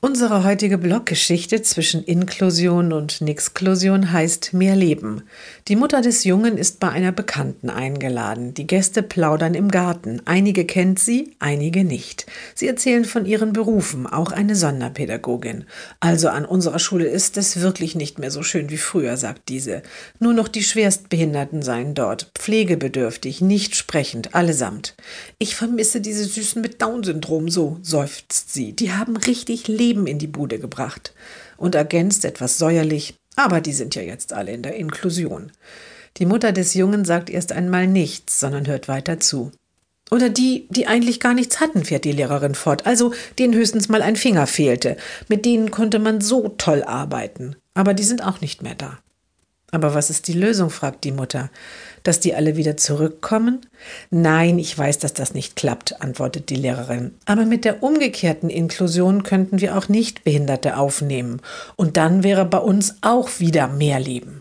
Unsere heutige Bloggeschichte zwischen Inklusion und Nixklusion heißt Mehr Leben. Die Mutter des Jungen ist bei einer Bekannten eingeladen. Die Gäste plaudern im Garten. Einige kennt sie, einige nicht. Sie erzählen von ihren Berufen, auch eine Sonderpädagogin. Also an unserer Schule ist es wirklich nicht mehr so schön wie früher, sagt diese. Nur noch die Schwerstbehinderten seien dort, pflegebedürftig, nicht sprechend, allesamt. Ich vermisse diese Süßen mit Down-Syndrom so, seufzt sie. Die haben richtig Leben Leben in die Bude gebracht und ergänzt etwas säuerlich, aber die sind ja jetzt alle in der Inklusion. Die Mutter des Jungen sagt erst einmal nichts, sondern hört weiter zu. Oder die, die eigentlich gar nichts hatten, fährt die Lehrerin fort, also denen höchstens mal ein Finger fehlte. Mit denen konnte man so toll arbeiten. Aber die sind auch nicht mehr da. Aber was ist die Lösung? fragt die Mutter. Dass die alle wieder zurückkommen? Nein, ich weiß, dass das nicht klappt, antwortet die Lehrerin. Aber mit der umgekehrten Inklusion könnten wir auch Nichtbehinderte aufnehmen. Und dann wäre bei uns auch wieder mehr Leben.